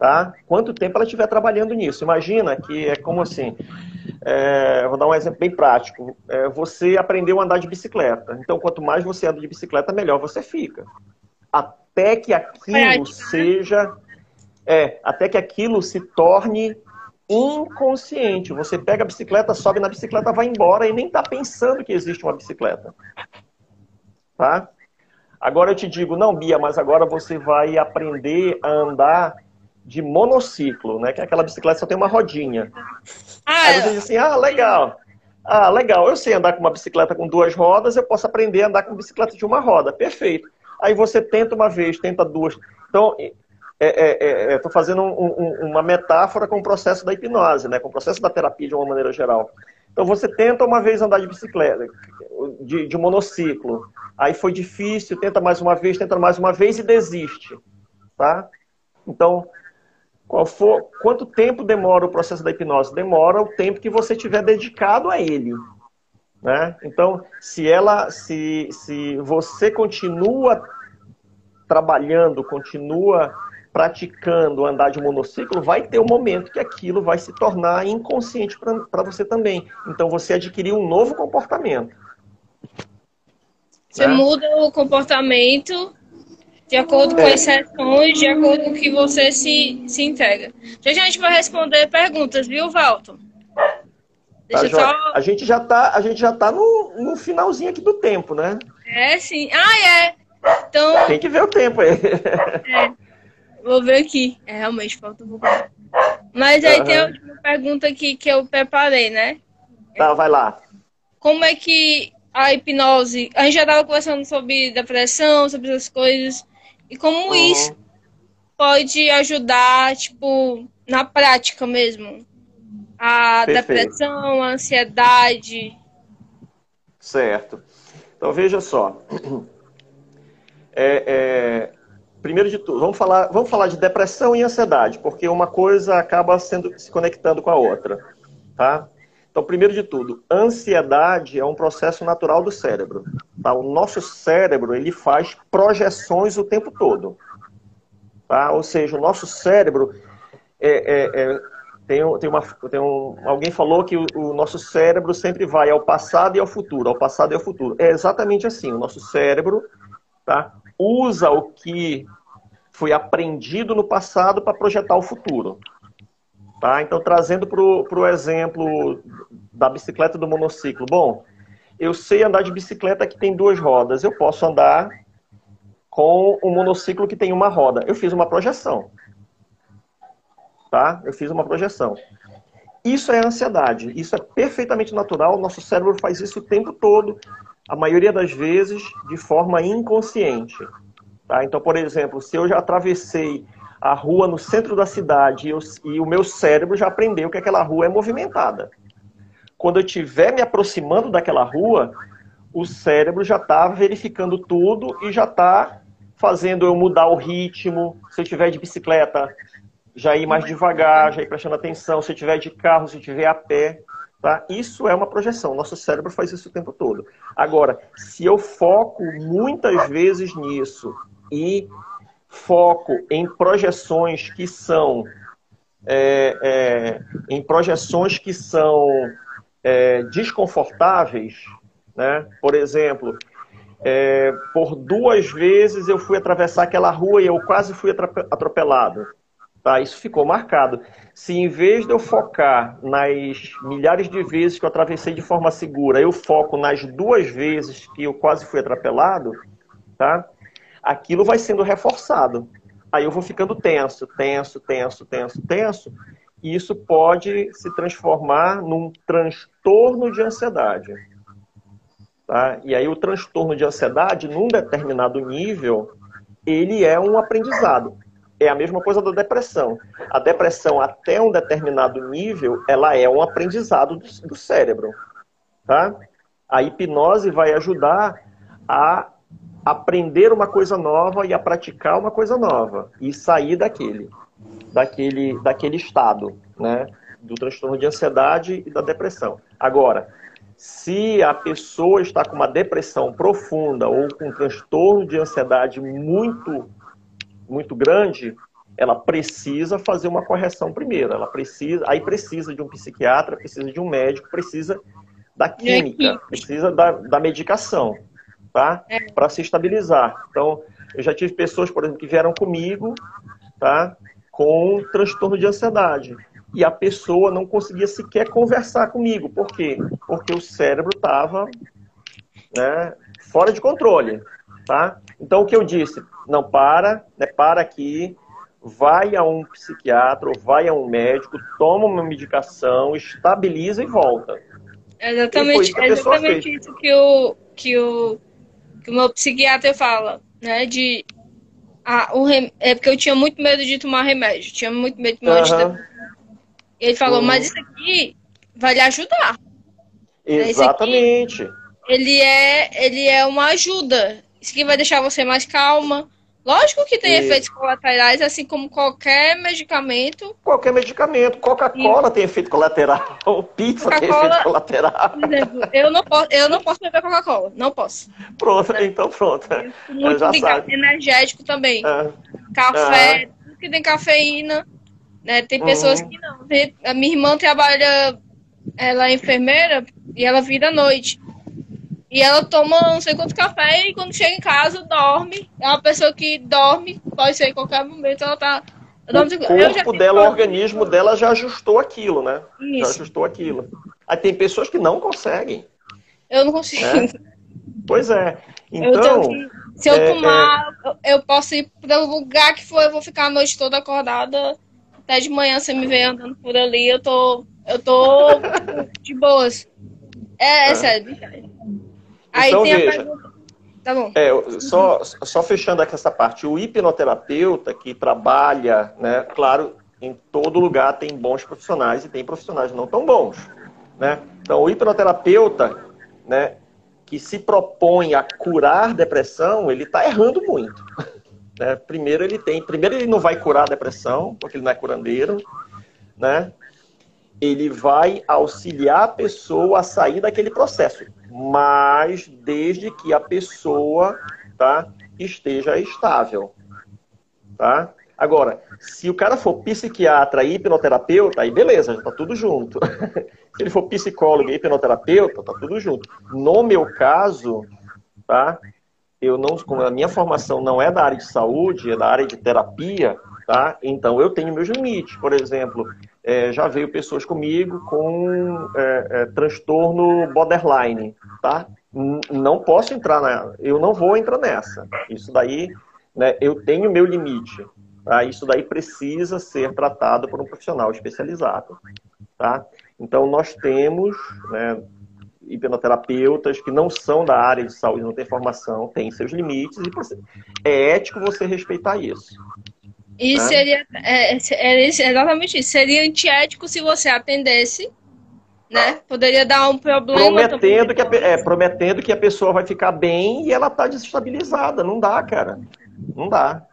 tá? Quanto tempo ela estiver trabalhando nisso. Imagina que é como assim, é, vou dar um exemplo bem prático. É, você aprendeu a andar de bicicleta. Então, quanto mais você anda de bicicleta, melhor você fica. Até que aquilo seja... É, até que aquilo se torne inconsciente. Você pega a bicicleta, sobe na bicicleta, vai embora e nem está pensando que existe uma bicicleta. Tá? Agora eu te digo, não, Bia, mas agora você vai aprender a andar de monociclo, né? Que é aquela bicicleta que só tem uma rodinha. Ah, Aí você diz assim, ah, legal. Ah, legal, eu sei andar com uma bicicleta com duas rodas, eu posso aprender a andar com bicicleta de uma roda. Perfeito. Aí você tenta uma vez, tenta duas. Então, é, é, é, estou fazendo um, um, uma metáfora com o processo da hipnose, né? com o processo da terapia de uma maneira geral. Então você tenta uma vez andar de bicicleta, de, de monociclo. Aí foi difícil, tenta mais uma vez, tenta mais uma vez e desiste. Tá? Então, qual for, quanto tempo demora o processo da hipnose? Demora o tempo que você tiver dedicado a ele. Né? Então, se ela, se, se você continua trabalhando, continua praticando andar de monociclo, vai ter um momento que aquilo vai se tornar inconsciente para você também. Então, você adquiriu um novo comportamento. Você né? muda o comportamento de acordo com as sessões, de acordo com o que você se, se entrega. Já a gente vai responder perguntas, viu, Walton? Tá, só... A gente já tá, a gente já tá no, no finalzinho aqui do tempo, né? É, sim. Ah, é. Então... Tem que ver o tempo aí. É. Vou ver aqui. É, realmente, falta um pouco. Mas aí uhum. tem a última pergunta aqui que eu preparei, né? Tá, vai lá. Como é que a hipnose... A gente já estava conversando sobre depressão, sobre essas coisas. E como uhum. isso pode ajudar, tipo, na prática mesmo? A Perfeito. depressão, a ansiedade. Certo. Então veja só. É, é, primeiro de tudo, vamos falar, vamos falar de depressão e ansiedade, porque uma coisa acaba sendo, se conectando com a outra. Tá? Então, primeiro de tudo, ansiedade é um processo natural do cérebro. Tá? O nosso cérebro ele faz projeções o tempo todo. Tá? Ou seja, o nosso cérebro é, é, é, tem, tem, uma, tem um, alguém falou que o, o, nosso cérebro sempre vai ao passado e ao futuro, ao passado e ao futuro. É exatamente assim. O nosso cérebro tá, usa o que foi aprendido no passado para projetar o futuro. Tá? Então, trazendo para o exemplo da bicicleta do monociclo. Bom, eu sei andar de bicicleta que tem duas rodas. Eu posso andar com um monociclo que tem uma roda. Eu fiz uma projeção. Tá? Eu fiz uma projeção. Isso é ansiedade. Isso é perfeitamente natural. Nosso cérebro faz isso o tempo todo, a maioria das vezes, de forma inconsciente. Tá? Então, por exemplo, se eu já atravessei a rua no centro da cidade e, eu, e o meu cérebro já aprendeu que aquela rua é movimentada. Quando eu estiver me aproximando daquela rua, o cérebro já está verificando tudo e já está fazendo eu mudar o ritmo. Se eu estiver de bicicleta, já ir mais devagar, já ir prestando atenção. Se eu estiver de carro, se eu estiver a pé. Tá? Isso é uma projeção. Nosso cérebro faz isso o tempo todo. Agora, se eu foco muitas vezes nisso e foco em projeções que são é, é, em projeções que são é, desconfortáveis, né? Por exemplo, é, por duas vezes eu fui atravessar aquela rua e eu quase fui atropelado. Tá, isso ficou marcado. Se em vez de eu focar nas milhares de vezes que eu atravessei de forma segura, eu foco nas duas vezes que eu quase fui atropelado, tá? aquilo vai sendo reforçado. Aí eu vou ficando tenso, tenso, tenso, tenso, tenso. E isso pode se transformar num transtorno de ansiedade. Tá? E aí o transtorno de ansiedade, num determinado nível, ele é um aprendizado. É a mesma coisa da depressão. A depressão, até um determinado nível, ela é um aprendizado do, do cérebro. Tá? A hipnose vai ajudar a aprender uma coisa nova e a praticar uma coisa nova e sair daquele, daquele, daquele estado, né, do transtorno de ansiedade e da depressão. Agora, se a pessoa está com uma depressão profunda ou com um transtorno de ansiedade muito muito grande, ela precisa fazer uma correção primeiro. Ela precisa, aí precisa de um psiquiatra, precisa de um médico, precisa da química, precisa da, da medicação tá? É. Para se estabilizar. Então, eu já tive pessoas, por exemplo, que vieram comigo, tá? Com transtorno de ansiedade. E a pessoa não conseguia sequer conversar comigo. Por quê? Porque o cérebro estava né, fora de controle, tá? Então, o que eu disse? Não para, né, para aqui, vai a um psiquiatra ou vai a um médico, toma uma medicação, estabiliza e volta. É exatamente, é exatamente isso que o, que o que o meu psiquiatra fala, né? De. Ah, o rem... É porque eu tinha muito medo de tomar remédio. Tinha muito medo de tomar uhum. Ele falou, uhum. mas isso aqui vai lhe ajudar. Né, Exatamente. Ele é, ele é uma ajuda. Isso aqui vai deixar você mais calma, Lógico que tem e... efeitos colaterais, assim como qualquer medicamento. Qualquer medicamento. Coca-Cola e... tem efeito colateral. Pizza tem efeito colateral. Por exemplo, eu não posso, eu não posso beber Coca-Cola. Não posso. Pronto, né? então pronto. Muito já Sabe. Energético também. É. Café, é. tudo que tem cafeína. Né? Tem pessoas uhum. que não. A minha irmã trabalha, ela é enfermeira e ela vira à noite. E ela toma não sei quanto café e quando chega em casa dorme. É uma pessoa que dorme, pode ser em qualquer momento, ela tá. O corpo dela, o organismo dela já ajustou aquilo, né? Isso. Já ajustou aquilo. Aí tem pessoas que não conseguem. Eu não consigo. Né? Pois é. Então. Eu se eu é, tomar, é... eu posso ir para o lugar que for, eu vou ficar a noite toda acordada. Até de manhã você me vê andando por ali, eu tô. Eu tô de boas. É, é, é. sério. Aí então, tem veja, a pergunta. Tá bom. É, só, só fechando aqui essa parte, o hipnoterapeuta que trabalha, né, claro, em todo lugar tem bons profissionais e tem profissionais não tão bons. Né? Então, o hipnoterapeuta né, que se propõe a curar depressão, ele está errando muito. Né? Primeiro ele tem, primeiro ele não vai curar a depressão, porque ele não é curandeiro, né? Ele vai auxiliar a pessoa a sair daquele processo, mas desde que a pessoa, tá, esteja estável, tá? Agora, se o cara for psiquiatra e hipnoterapeuta, aí beleza, já tá tudo junto. se ele for psicólogo e hipnoterapeuta, tá tudo junto. No meu caso, tá? Eu não, como a minha formação não é da área de saúde, é da área de terapia, tá? Então eu tenho meus limites. Por exemplo, é, já veio pessoas comigo com é, é, transtorno borderline, tá? Não posso entrar na, eu não vou entrar nessa. Isso daí, né? Eu tenho meu limite. Tá? Isso daí precisa ser tratado por um profissional especializado, tá? Então nós temos, né? hipnoterapeutas que não são da área de saúde, não têm formação, têm seus limites e é ético você respeitar isso. E né? seria é, é, exatamente isso. Seria antiético se você atendesse, né? Poderia dar um problema. Prometendo que, a, é, prometendo que a pessoa vai ficar bem e ela está desestabilizada. Não dá, cara. Não dá.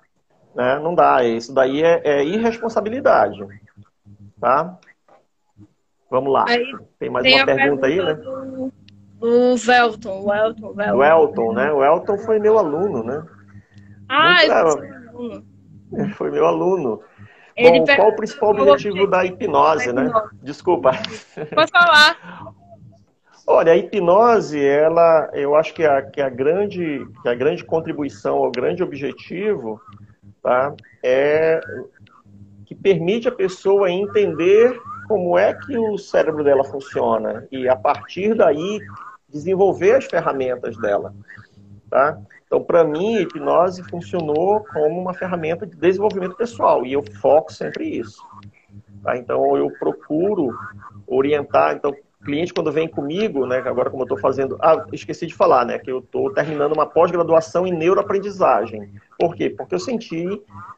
Né? Não dá. Isso daí é, é irresponsabilidade. Tá? Vamos lá. Aí, tem mais tem uma pergunta, pergunta, aí, né? Do, do Velton, o Elton, Velton. O Elton, né? O Elton foi meu aluno, né? Ah, eu foi meu aluno. Foi meu aluno. Ele Bom, qual o principal objetivo da hipnose, né? Desculpa. Pode falar. Olha, a hipnose, ela, eu acho que a, que a, grande, que a grande contribuição, o grande objetivo, tá, é que permite a pessoa entender como é que o cérebro dela funciona e a partir daí desenvolver as ferramentas dela, tá? Então, para mim, a hipnose funcionou como uma ferramenta de desenvolvimento pessoal e eu foco sempre isso. Tá? Então, eu procuro orientar. Então, cliente quando vem comigo, né, agora como eu estou fazendo, ah, esqueci de falar, né, que eu estou terminando uma pós-graduação em neuroaprendizagem. Por quê? Porque eu senti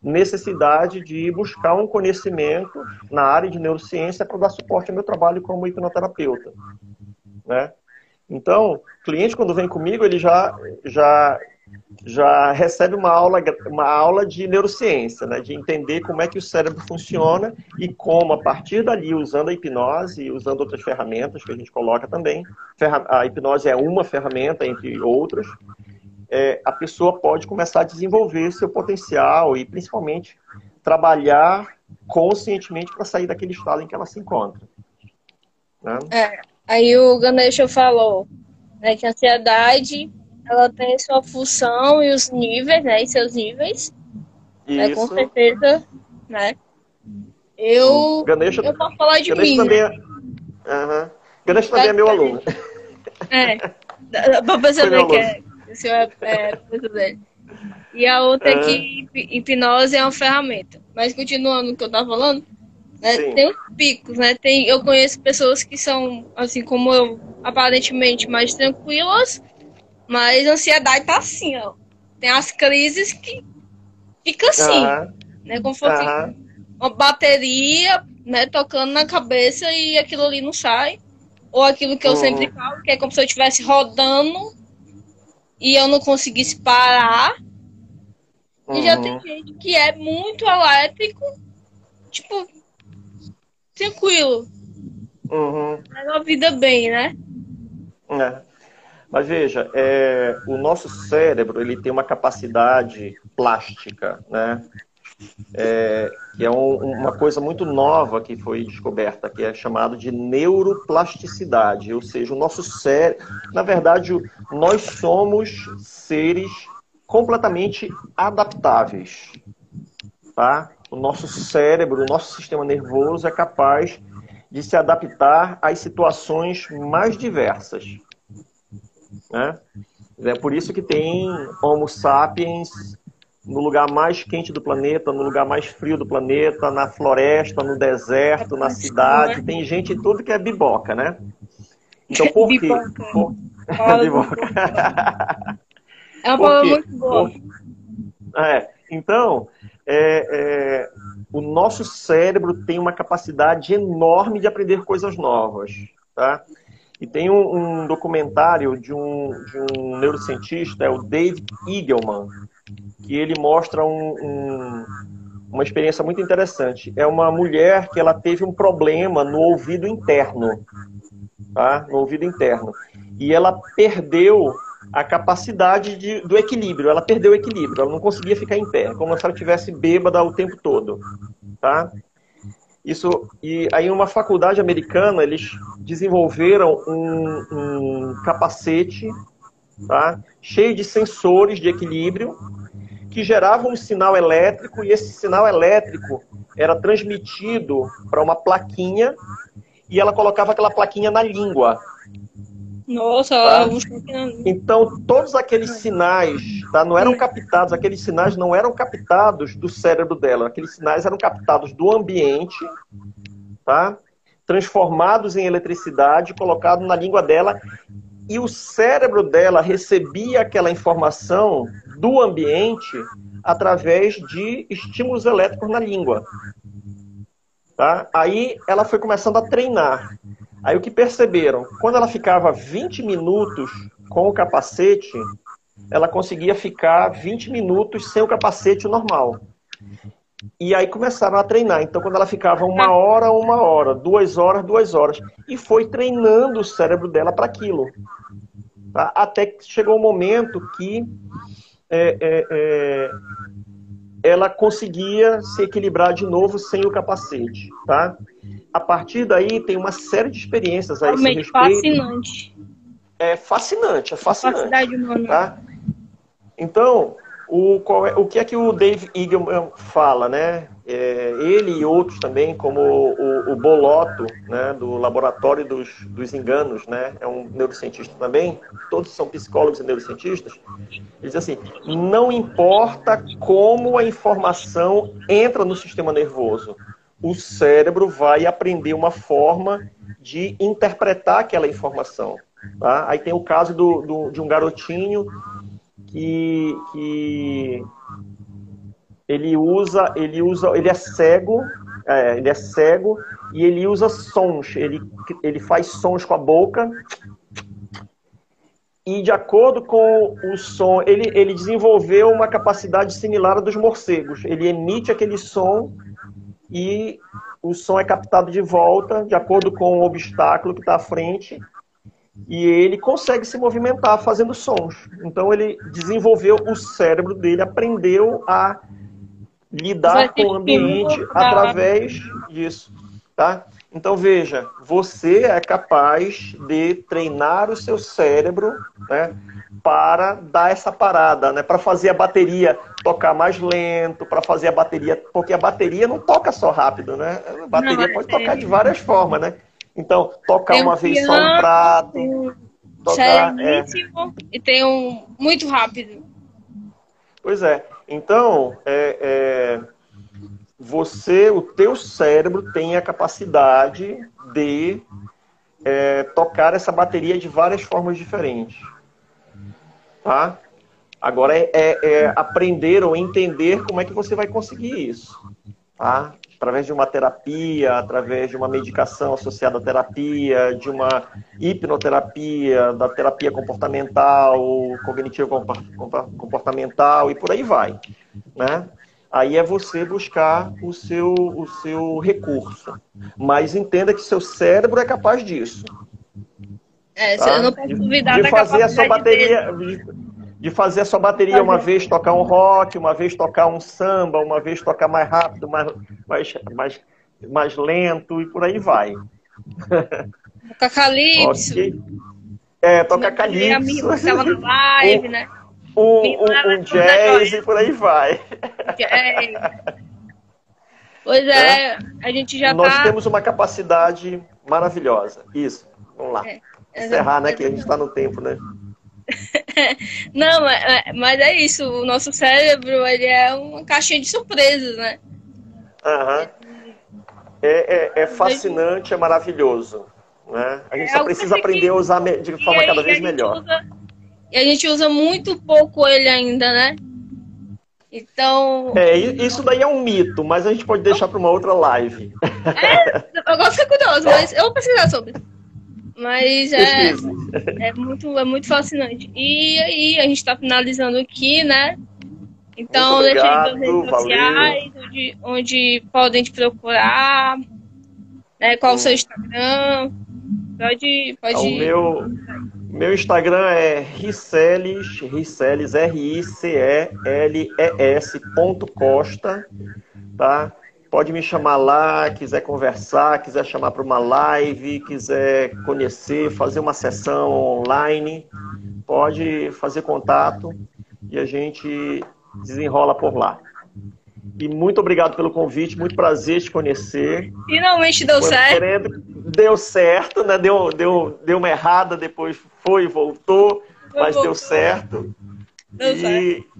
necessidade de buscar um conhecimento na área de neurociência para dar suporte ao meu trabalho como hipnoterapeuta, né? Então, cliente quando vem comigo, ele já já já recebe uma aula, uma aula de neurociência, né? de entender como é que o cérebro funciona e como, a partir dali, usando a hipnose e usando outras ferramentas que a gente coloca também, a hipnose é uma ferramenta, entre outras, é, a pessoa pode começar a desenvolver seu potencial e, principalmente, trabalhar conscientemente para sair daquele estado em que ela se encontra. Né? É, aí o Ganesha falou né, que a ansiedade ela tem sua função e os níveis, né? E seus níveis. Né, com certeza, né? Eu, Ganesha, eu posso falar de Ganesha mim. Também é... Uhum. Ganesha também é meu aluno. É, pra perceber que é, é, é dele. E a outra é que hipnose é uma ferramenta. Mas continuando o que eu tava falando, né, tem os picos, né? Tem, eu conheço pessoas que são, assim como eu, aparentemente mais tranquilas, mas a ansiedade tá assim, ó. Tem as crises que fica assim, uhum. né? Como se fosse uhum. uma bateria, né, tocando na cabeça e aquilo ali não sai. Ou aquilo que eu uhum. sempre falo, que é como se eu estivesse rodando e eu não conseguisse parar. E já tem uhum. gente que é muito elétrico, tipo, tranquilo. Uhum. Leva a vida bem, né? É. Mas veja, é, o nosso cérebro ele tem uma capacidade plástica, né? É, que é um, uma coisa muito nova que foi descoberta, que é chamado de neuroplasticidade, ou seja, o nosso cérebro, na verdade, nós somos seres completamente adaptáveis, tá? O nosso cérebro, o nosso sistema nervoso é capaz de se adaptar às situações mais diversas. Né? É por isso que tem Homo sapiens no lugar mais quente do planeta, no lugar mais frio do planeta, na floresta, no deserto, na cidade. Tem gente tudo que é biboca, né? Então por quê? Por... biboca. É uma palavra muito boa. Por... É, então, é, é, o nosso cérebro tem uma capacidade enorme de aprender coisas novas, tá? E tem um, um documentário de um, de um, neurocientista, é o David Eagleman. que ele mostra um, um, uma experiência muito interessante. É uma mulher que ela teve um problema no ouvido interno, tá? No ouvido interno. E ela perdeu a capacidade de, do equilíbrio. Ela perdeu o equilíbrio. Ela não conseguia ficar em pé, como se ela tivesse bêbada o tempo todo, tá? Isso e aí uma faculdade americana eles desenvolveram um, um capacete, tá? Cheio de sensores de equilíbrio que geravam um sinal elétrico e esse sinal elétrico era transmitido para uma plaquinha e ela colocava aquela plaquinha na língua. Nossa, Tá? Então, todos aqueles sinais tá, não eram captados, aqueles sinais não eram captados do cérebro dela, aqueles sinais eram captados do ambiente, tá? transformados em eletricidade, colocados na língua dela, e o cérebro dela recebia aquela informação do ambiente através de estímulos elétricos na língua. Tá? Aí ela foi começando a treinar. Aí o que perceberam? Quando ela ficava 20 minutos com o capacete, ela conseguia ficar 20 minutos sem o capacete normal. E aí começaram a treinar. Então, quando ela ficava uma hora, uma hora, duas horas, duas horas. E foi treinando o cérebro dela para aquilo. Tá? Até que chegou um momento que é, é, é, ela conseguia se equilibrar de novo sem o capacete. Tá? A partir daí, tem uma série de experiências a esse Realmente respeito. fascinante. É fascinante, é fascinante. Humana. Tá? Então, o, qual é- o que é que o Dave Eagleman fala, né? É, ele e outros também, como o, o Bolotto, né, do Laboratório dos, dos Enganos, né? É um neurocientista também, todos são psicólogos e neurocientistas. Ele diz assim, não importa como a informação entra no sistema nervoso, o cérebro vai aprender uma forma de interpretar aquela informação. Tá? Aí tem o caso do, do- de um garotinho que, que ele usa, ele usa, ele é cego, é, ele é cego e ele usa sons, ele, ele faz sons com a boca e de acordo com o som, ele, ele desenvolveu uma capacidade similar à dos morcegos. Ele emite aquele som e o som é captado de volta de acordo com o obstáculo que está à frente e ele consegue se movimentar fazendo sons. Então ele desenvolveu o cérebro dele, aprendeu a lidar com o ambiente mudar. através disso, tá? Então veja, você é capaz de treinar o seu cérebro, né, para dar essa parada, né, para fazer a bateria tocar mais lento, para fazer a bateria, porque a bateria não toca só rápido, né? A bateria Não, pode é- tocar de várias formas, né? Então, tocar um uma vez só um piano, prato, um tocar, é, e tem um muito rápido. Pois é. Então, é, é, você, o teu cérebro tem a capacidade de é, tocar essa bateria de várias formas diferentes. Tá? Agora é, é- é aprender ou entender como é que você vai conseguir isso. Tá? Através de uma terapia, através de uma medicação associada à terapia, de uma hipnoterapia, da terapia comportamental, cognitivo comportamental e por aí vai. Né? Aí é você buscar o seu, o seu recurso. Mas entenda que seu cérebro é capaz disso. É, tá? eu não posso De- duvidar de da fazer a sua capacidade dele. De- fazer a sua bateria uma vez tocar um rock, uma vez tocar um samba, uma vez tocar mais rápido, mais, mais, mais, mais lento e por aí vai. Tocar calypso. Ok? É, tocar Minha amiga que tava calypso, na live, né? um, um, um jazz e por aí vai. É. Pois é, a gente já Nós tá. temos uma capacidade maravilhosa. Isso. Vamos lá. É, Encerrar, né? Que a gente está no tempo, né? Não, mas, mas é isso. O nosso cérebro ele é uma caixinha de surpresas, né? Aham. É, é, é fascinante, é maravilhoso. Né? A gente É só precisa aprender a usar de forma cada vez melhor. usa- e a gente usa muito pouco ele ainda, né? Então, É, isso daí é um mito, mas a gente pode deixar para uma outra live. agora fiquei curioso, mas eu vou pesquisar sobre. Mas é, é, muito, é muito fascinante. E aí, a gente está finalizando aqui, né? Então, Muito deixa aí obrigado, nas redes sociais, onde, onde podem te procurar, né? Qual o seu Instagram. Pode, pode. O meu, meu Instagram é riceles, riceles, R-I-C-E-L-E-S ponto Costa, tá? Pode me chamar lá, quiser conversar, quiser chamar para uma live, quiser conhecer, fazer uma sessão online, pode fazer contato e a gente desenrola por lá. E muito obrigado pelo convite, muito prazer te conhecer. Finalmente deu Foi certo. querendo- deu certo, né? Deu, deu, deu uma errada, depois foi e voltou, mas voltou. deu certo. Deu e certo.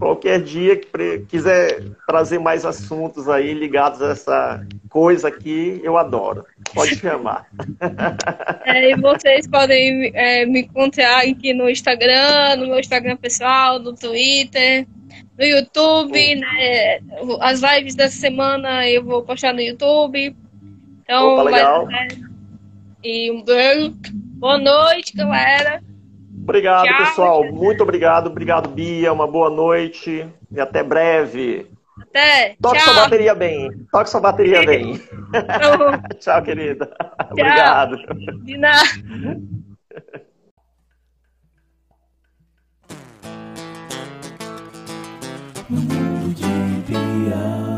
Qualquer dia que quiser trazer mais assuntos aí ligados a essa coisa aqui, eu adoro. Pode chamar. É, e vocês podem é, me encontrar aqui no Instagram, no meu Instagram pessoal, no Twitter, no YouTube, né? As lives dessa semana eu vou postar no YouTube. Então, Opa, vai legal. dar certo. E um beijo. Boa noite, galera. Obrigado, Tchau. pessoal. Muito obrigado. Obrigado, Bia. Uma boa noite e até breve. Até. Toque sua Tchau. bateria bem. Toque sua bateria bem. Tchau, querida. Obrigado. de nada. No mundo de Bia.